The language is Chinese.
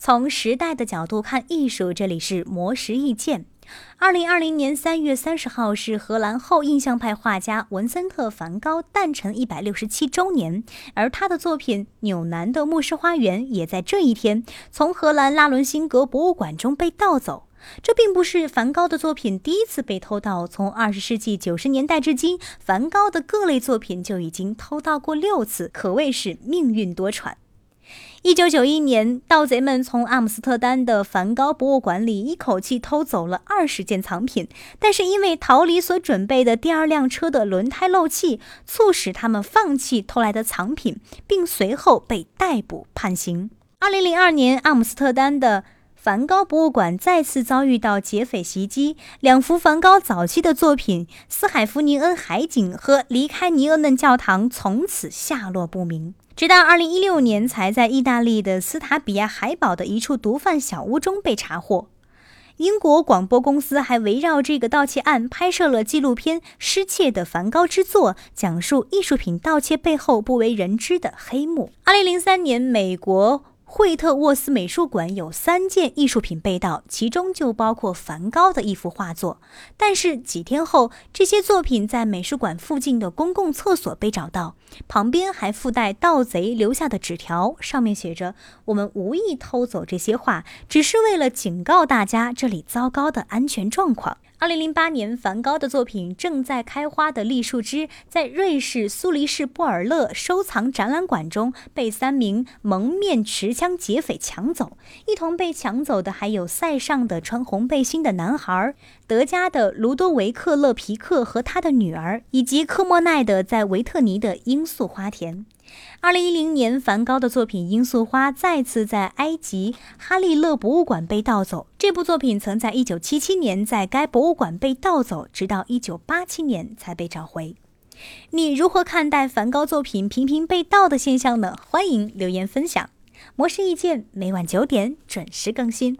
从时代的角度看艺术，这里是魔石意见。二零二零年三月三十号是荷兰后印象派画家文森特·梵高诞辰一百六十七周年，而他的作品《纽南的牧师花园》也在这一天从荷兰拉伦辛格博物馆中被盗走。这并不是梵高的作品第一次被偷盗，从二十世纪九十年代至今，梵高的各类作品就已经偷盗过六次，可谓是命运多舛。一九九一年，盗贼们从阿姆斯特丹的梵高博物馆里一口气偷走了二十件藏品，但是因为逃离所准备的第二辆车的轮胎漏气，促使他们放弃偷来的藏品，并随后被逮捕判刑。二零零二年，阿姆斯特丹的梵高博物馆再次遭遇到劫匪袭击，两幅梵高早期的作品《斯海弗尼恩海景》和《离开尼厄嫩教堂》从此下落不明。直到二零一六年，才在意大利的斯塔比亚海堡的一处毒贩小屋中被查获。英国广播公司还围绕这个盗窃案拍摄了纪录片《失窃的梵高之作》，讲述艺术品盗窃背后不为人知的黑幕。二零零三年，美国。惠特沃斯美术馆有三件艺术品被盗，其中就包括梵高的一幅画作。但是几天后，这些作品在美术馆附近的公共厕所被找到，旁边还附带盗贼留下的纸条，上面写着：“我们无意偷走这些画，只是为了警告大家这里糟糕的安全状况。”二零零八年，梵高的作品《正在开花的栗树枝》在瑞士苏黎世布尔勒收藏展览馆中被三名蒙面持枪劫匪抢走。一同被抢走的还有塞尚的穿红背心的男孩、德加的卢多维克·勒皮克和他的女儿，以及科莫奈的在维特尼的罂粟花田。二零一零年，梵高的作品《罂粟花》再次在埃及哈利勒博物馆被盗走。这部作品曾在一九七七年在该博物馆被盗走，直到一九八七年才被找回。你如何看待梵高作品频频被盗的现象呢？欢迎留言分享。模式意见每晚九点准时更新。